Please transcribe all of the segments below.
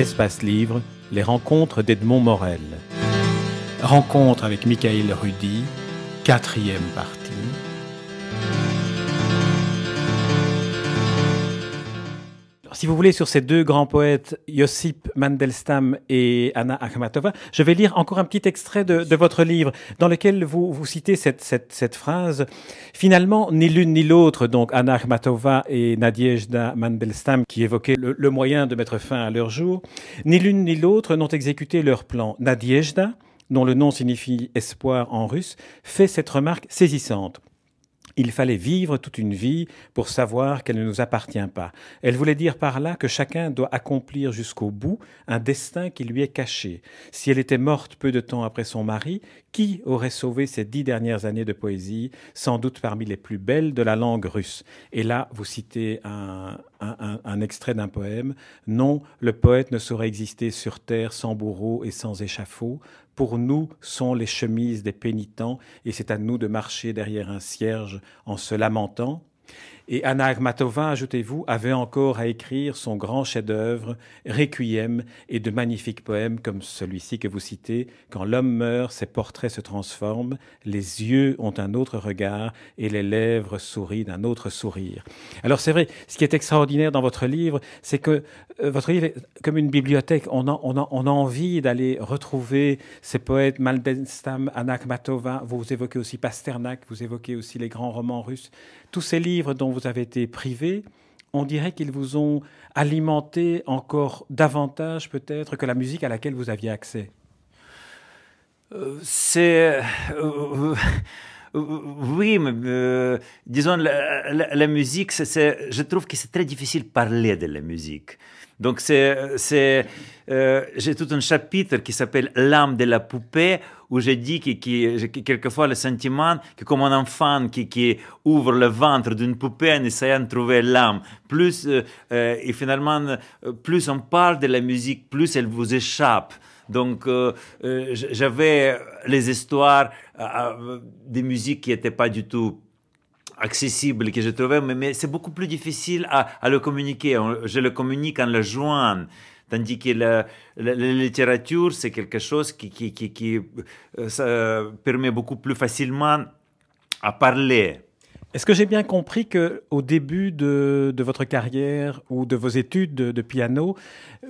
Espace Livre, les rencontres d'Edmond Morel. Rencontre avec Michael Rudy, quatrième partie. Si vous voulez, sur ces deux grands poètes, Josip Mandelstam et Anna Akhmatova, je vais lire encore un petit extrait de, votre livre dans lequel vous, vous citez cette, phrase. Finalement, ni l'une ni l'autre, donc Anna Akhmatova et Nadiejda Mandelstam, qui évoquaient le, le moyen de mettre fin à leur jour, ni l'une ni l'autre n'ont exécuté leur plan. Nadiejda, dont le nom signifie espoir en russe, fait cette remarque saisissante. Il fallait vivre toute une vie pour savoir qu'elle ne nous appartient pas. Elle voulait dire par là que chacun doit accomplir jusqu'au bout un destin qui lui est caché. Si elle était morte peu de temps après son mari, qui aurait sauvé ces dix dernières années de poésie, sans doute parmi les plus belles de la langue russe? Et là, vous citez un, un extrait d'un poème. Non, le poète ne saurait exister sur terre sans bourreau et sans échafaud pour nous sont les chemises des pénitents, et c'est à nous de marcher derrière un cierge en se lamentant. Et Anna Akhmatova, ajoutez-vous, avait encore à écrire son grand chef-d'œuvre, Requiem, et de magnifiques poèmes comme celui-ci que vous citez. Quand l'homme meurt, ses portraits se transforment, les yeux ont un autre regard et les lèvres sourient d'un autre sourire. Alors c'est vrai, ce qui est extraordinaire dans votre livre, c'est que euh, votre livre est comme une bibliothèque. On a, envie d'aller retrouver ces poètes, Maldenstam, Anna Akhmatova. Vous évoquez aussi Pasternak, vous évoquez aussi les grands romans russes. Tous ces livres dont vous avez été privé, on dirait qu'ils vous ont alimenté encore davantage peut-être que la musique à laquelle vous aviez accès. Euh, c'est... Euh, oui, mais disons, la, musique, je trouve que c'est très difficile de parler de la musique. Donc, c'est, euh, j'ai tout un chapitre qui s'appelle L'âme de la poupée, où j'ai dit que, que, quelquefois le sentiment que comme un enfant qui, ouvre le ventre d'une poupée en essayant de trouver l'âme, plus, euh, euh, et finalement, plus on parle de la musique, plus elle vous échappe. Donc, j'avais les histoires des musiques qui n'étaient pas du tout accessible que je trouvais, mais, c'est beaucoup plus difficile à, le communiquer. Je le communique en le joignant. Tandis que la, littérature, c'est quelque chose qui, euh, permet beaucoup plus facilement à parler. Est-ce que j'ai bien compris que au début de, votre carrière ou de vos études de, piano,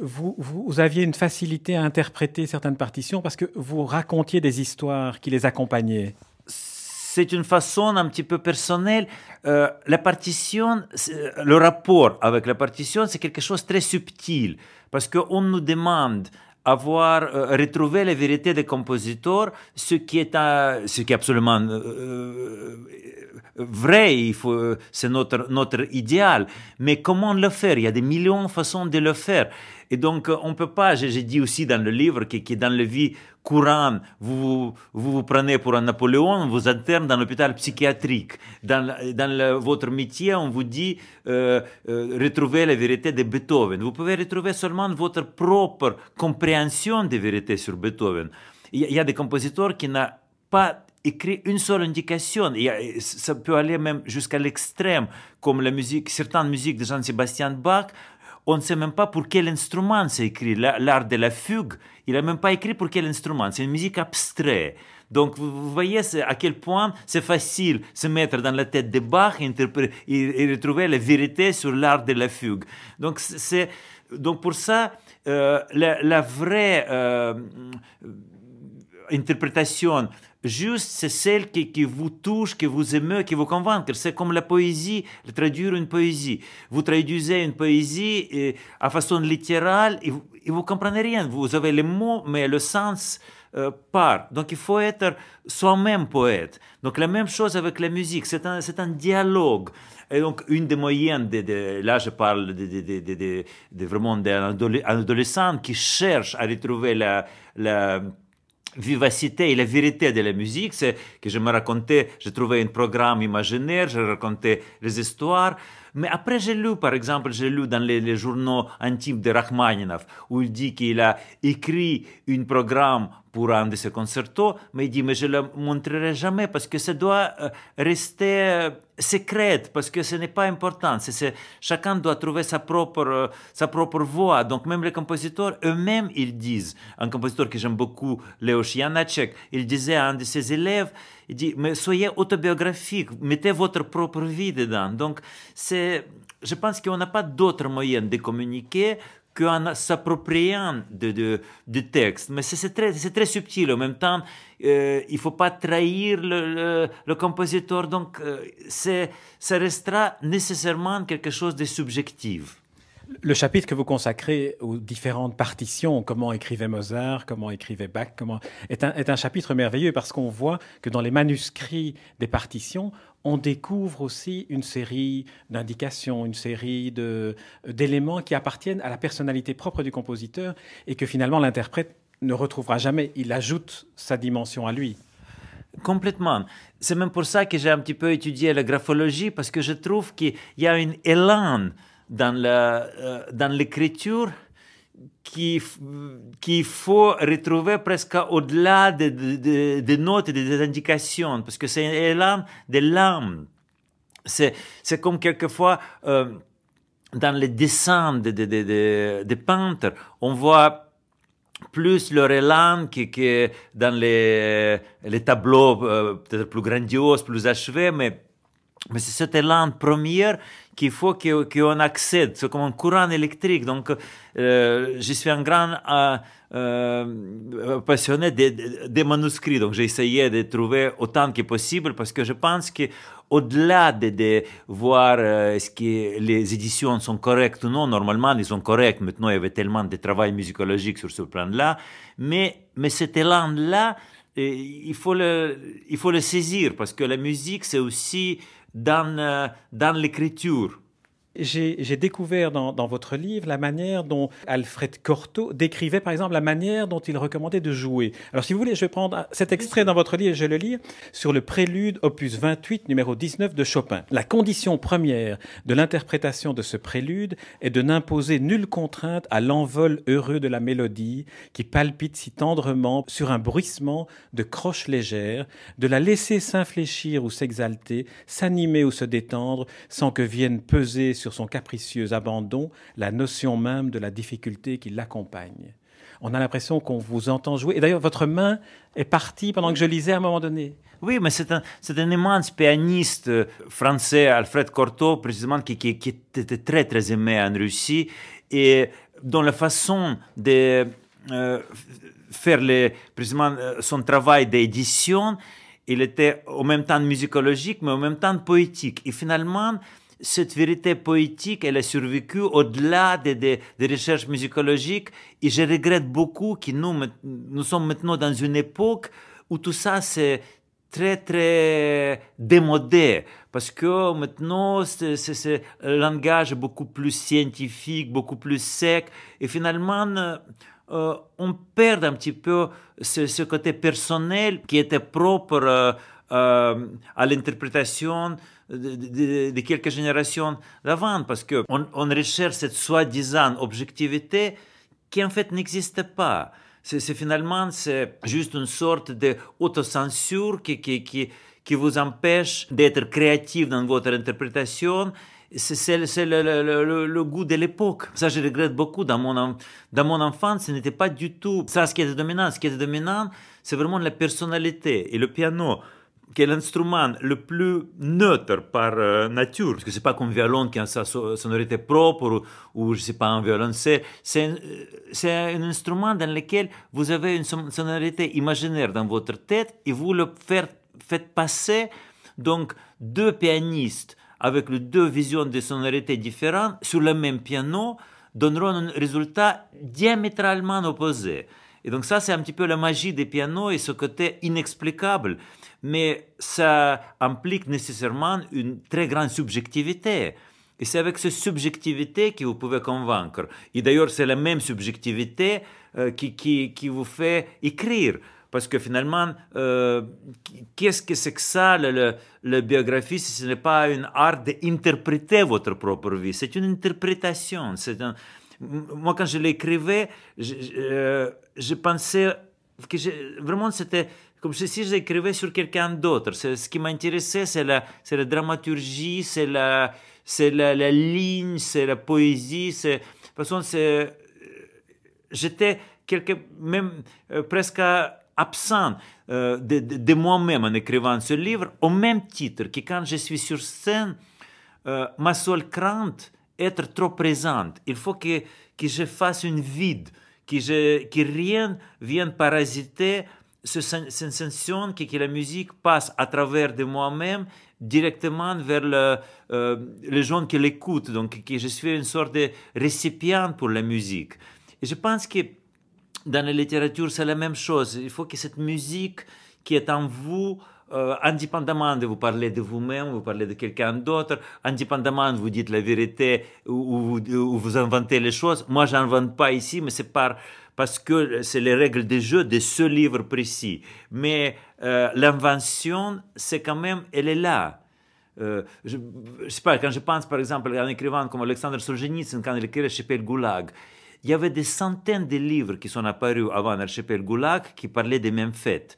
vous, vous, aviez une facilité à interpréter certaines partitions parce que vous racontiez des histoires qui les accompagnaient? C'est une façon un petit peu personnelle. Euh, la partition, le rapport avec la partition, c'est quelque chose de très subtil parce qu'on nous demande avoir euh, retrouvé la vérité des compositeurs, ce qui est, ce qui est absolument euh, vrai, il faut, c'est notre, notre idéal. Mais comment le faire? Il y a des millions de façons de le faire. Et donc, on ne peut pas, j'ai dit aussi dans le livre, que, dans la vie courante, vous, vous prenez pour un Napoléon, on vous interne dans l'hôpital psychiatrique. Dans, dans votre métier, on vous dit euh, euh, retrouver la vérité de Beethoven. Vous pouvez retrouver seulement votre propre compréhension des vérités sur Beethoven. Il y a, des compositeurs qui n'ont pas écrit une seule indication. Et ça peut aller même jusqu'à l'extrême, comme la musique, certaines musiques de Jean-Sébastien Bach on ne sait même pas pour quel instrument c'est écrit. L'art de la fugue, il n'a même pas écrit pour quel instrument. C'est une musique abstraite. Donc, vous voyez à quel point c'est facile se mettre dans la tête de Bach et, et, retrouver la vérité sur l'art de la fugue. Donc, c'est, donc pour ça, euh, la, vraie euh, interprétation juste c'est celle qui, vous touche, qui vous émeut, qui vous convainc. C'est comme la poésie, traduire une poésie. Vous traduisez une poésie et, à façon littérale et vous, ne comprenez rien. Vous avez les mots, mais le sens euh, part. Donc il faut être soi-même poète. Donc la même chose avec la musique, c'est un, un dialogue. Et donc une des moyens, de, là je parle de, de, de vraiment d'un adolescent qui cherche à retrouver la vivacité et la vérité de la musique, c'est que je me racontais, je trouvais un programme imaginaire, je racontais les histoires. Mais après, j'ai lu, par exemple, j'ai lu dans les, journaux intimes de Rachmaninov, où il dit qu'il a écrit un programme pour un de ses concertos, mais il dit, mais je ne le montrerai jamais parce que ça doit euh, rester euh, secret, parce que ce n'est pas important. C'est, chacun doit trouver sa propre, euh, sa propre voix. Donc même les compositeurs eux-mêmes, ils disent, un compositeur que j'aime beaucoup, Léo Janacek, il disait à un de ses élèves, il dit, mais soyez autobiographique, mettez votre propre vie dedans. Donc c'est, je pense qu'on n'a pas d'autre moyen de communiquer qu'en s'appropriant de, de, texte. Mais c'est très, très subtil. En même temps, euh, il ne faut pas trahir le compositeur. Donc, euh, ça restera nécessairement quelque chose de subjectif. Le chapitre que vous consacrez aux différentes partitions, comment écrivait Mozart, comment écrivait Bach, comment, est, un, chapitre merveilleux parce qu'on voit que dans les manuscrits des partitions, on découvre aussi une série d'indications, une série d'éléments qui appartiennent à la personnalité propre du compositeur et que finalement l'interprète ne retrouvera jamais. Il ajoute sa dimension à lui. Complètement. C'est même pour ça que j'ai un petit peu étudié la graphologie parce que je trouve qu'il y a un élan dans l'écriture qu'il faut retrouver presque au-delà des de, de, notes et des indications, parce que c'est un élan de l'âme. C'est, comme quelquefois euh, dans les dessins des de, peintres, on voit plus leur élan que, que dans les, les tableaux euh, peut-être plus grandioses, plus achevés, mais mais c'est cet élan premier qu'il faut qu'on accède. C'est comme un courant électrique. Donc, euh, je suis un grand euh, euh, passionné des, des, manuscrits. Donc, j'ai essayé de trouver autant que possible parce que je pense que au-delà de, de voir est-ce que les éditions sont correctes ou non, normalement, ils sont correctes. Maintenant, il y avait tellement de travail musicologique sur ce plan-là. Mais, mais cet élan-là, il faut, le, il faut le saisir parce que la musique, c'est aussi dans, euh, dans l'écriture. J'ai découvert dans, dans, votre livre la manière dont Alfred Cortot décrivait, par exemple, la manière dont il recommandait de jouer. Alors, si vous voulez, je vais prendre cet extrait dans votre livre et je vais le lire sur le prélude opus 28, numéro 19 de Chopin. La condition première de l'interprétation de ce prélude est de n'imposer nulle contrainte à l'envol heureux de la mélodie qui palpite si tendrement sur un bruissement de croches légères, de la laisser s'infléchir ou s'exalter, s'animer ou se détendre sans que vienne peser sur son capricieux abandon la notion même de la difficulté qui l'accompagne. On a l'impression qu'on vous entend jouer. Et d'ailleurs, votre main est partie pendant que je lisais à un moment donné. Oui, mais c'est un, immense pianiste euh, français, Alfred Cortot, précisément, qui, était très, très aimé en Russie. Et dans la façon de euh, faire précisément euh, son travail d'édition, il était en même temps musicologique, mais en même temps poétique. Et finalement, cette vérité poétique, elle a survécu au-delà des, des, recherches musicologiques. Et je regrette beaucoup que nous, nous sommes maintenant dans une époque où tout ça, c'est très, très démodé. Parce que maintenant, c'est, le langage beaucoup plus scientifique, beaucoup plus sec. Et finalement, euh, on perd un petit peu ce, ce, côté personnel qui était propre euh, euh, à l'interprétation de, quelques générations d'avant, parce qu'on on recherche cette soi-disant objectivité qui en fait n'existe pas. C'est finalement c'est juste une sorte d'autocensure qui, qui, qui, qui vous empêche d'être créatif dans votre interprétation c'est le, le, le, goût de l'époque. Ça, je regrette beaucoup. Dans mon, dans mon enfance, ce n'était pas du tout ça ce qui était dominant. Ce qui était dominant, c'est vraiment la personnalité. Et le piano, qui est l'instrument le plus neutre par euh, nature, parce que c'est pas comme violon qui a sa sonorité propre ou, je sais pas un violoncelle, c'est c'est un instrument dans lequel vous avez une sonorité imaginaire dans votre tête et vous le faites passer donc deux pianistes avec deux visions de sonorités différentes sur le même piano donneront un résultat diamétralement opposé. Et donc ça, c'est un petit peu la magie des pianos et ce côté inexplicable mais ça implique nécessairement une très grande subjectivité. Et c'est avec cette subjectivité que vous pouvez convaincre. Et d'ailleurs, c'est la même subjectivité euh, qui, qui, qui, vous fait écrire. Parce que finalement, euh, qu'est-ce que c'est que ça, la biographie, si ce n'est pas une art d'interpréter votre propre vie? C'est une interprétation. C'est. Moi, quand je l'écrivais, je, euh, je pensais que vraiment c'était comme si j'écrivais sur quelqu'un d'autre. Ce qui m'intéressait, c'est la, dramaturgie, c'est la, ligne, c'est la poésie. De toute façon, j'étais quelque, même presque absent de, moi-même en écrivant ce livre, au même titre que quand je suis sur scène, ma seule crainte, être trop présente. Il faut que, que je fasse une vide, que, je, que rien vienne parasiter cette sensation que, la musique passe à travers de moi-même directement vers euh, les gens qui l'écoutent, donc que je suis une sorte de récipient pour la musique. Et je pense que dans la littérature, c'est la même chose. Il faut que cette musique qui est en vous, euh, indépendamment de vous parler de vous-même, vous parlez de quelqu'un d'autre, indépendamment vous dites la vérité ou, ou, vous inventez les choses. Moi, j'invente pas ici, mais c'est par parce que c'est les règles du jeu de ce livre précis. Mais euh, l'invention, c'est quand même, elle est là. Euh, je, je, sais pas, quand je pense par exemple à un écrivain comme Alexandre Solzhenitsyn, quand il écrit L'archipel Goulag, il y avait des centaines de livres qui sont apparus avant l'archipel Goulag qui parlaient des mêmes faits.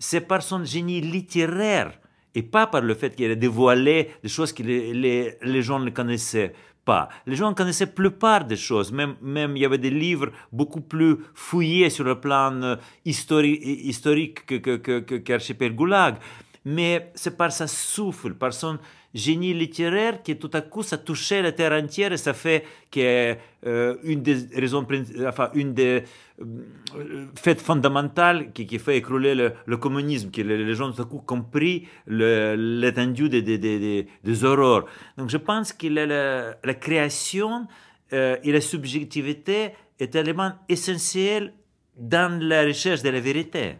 C'est par son génie littéraire et pas par le fait qu'il ait dévoilé des choses que les, les gens ne connaissaient pas. Les gens connaissaient la plupart des choses. Même, même il y avait des livres beaucoup plus fouillés sur le plan euh, historique, qu'Archipel que, que, Goulag. Mais c'est par sa souffle, par son génie littéraire que tout à coup ça touchait la terre entière et ça fait que euh, une des raisons, enfin une des euh, faits fondamentales qui, qui, fait écrouler le, communisme, que les, gens tout à coup compris l'étendue des, des, des, des, horreurs. Donc je pense que la, la, création euh, et la subjectivité est un élément essentiel dans la recherche de la vérité.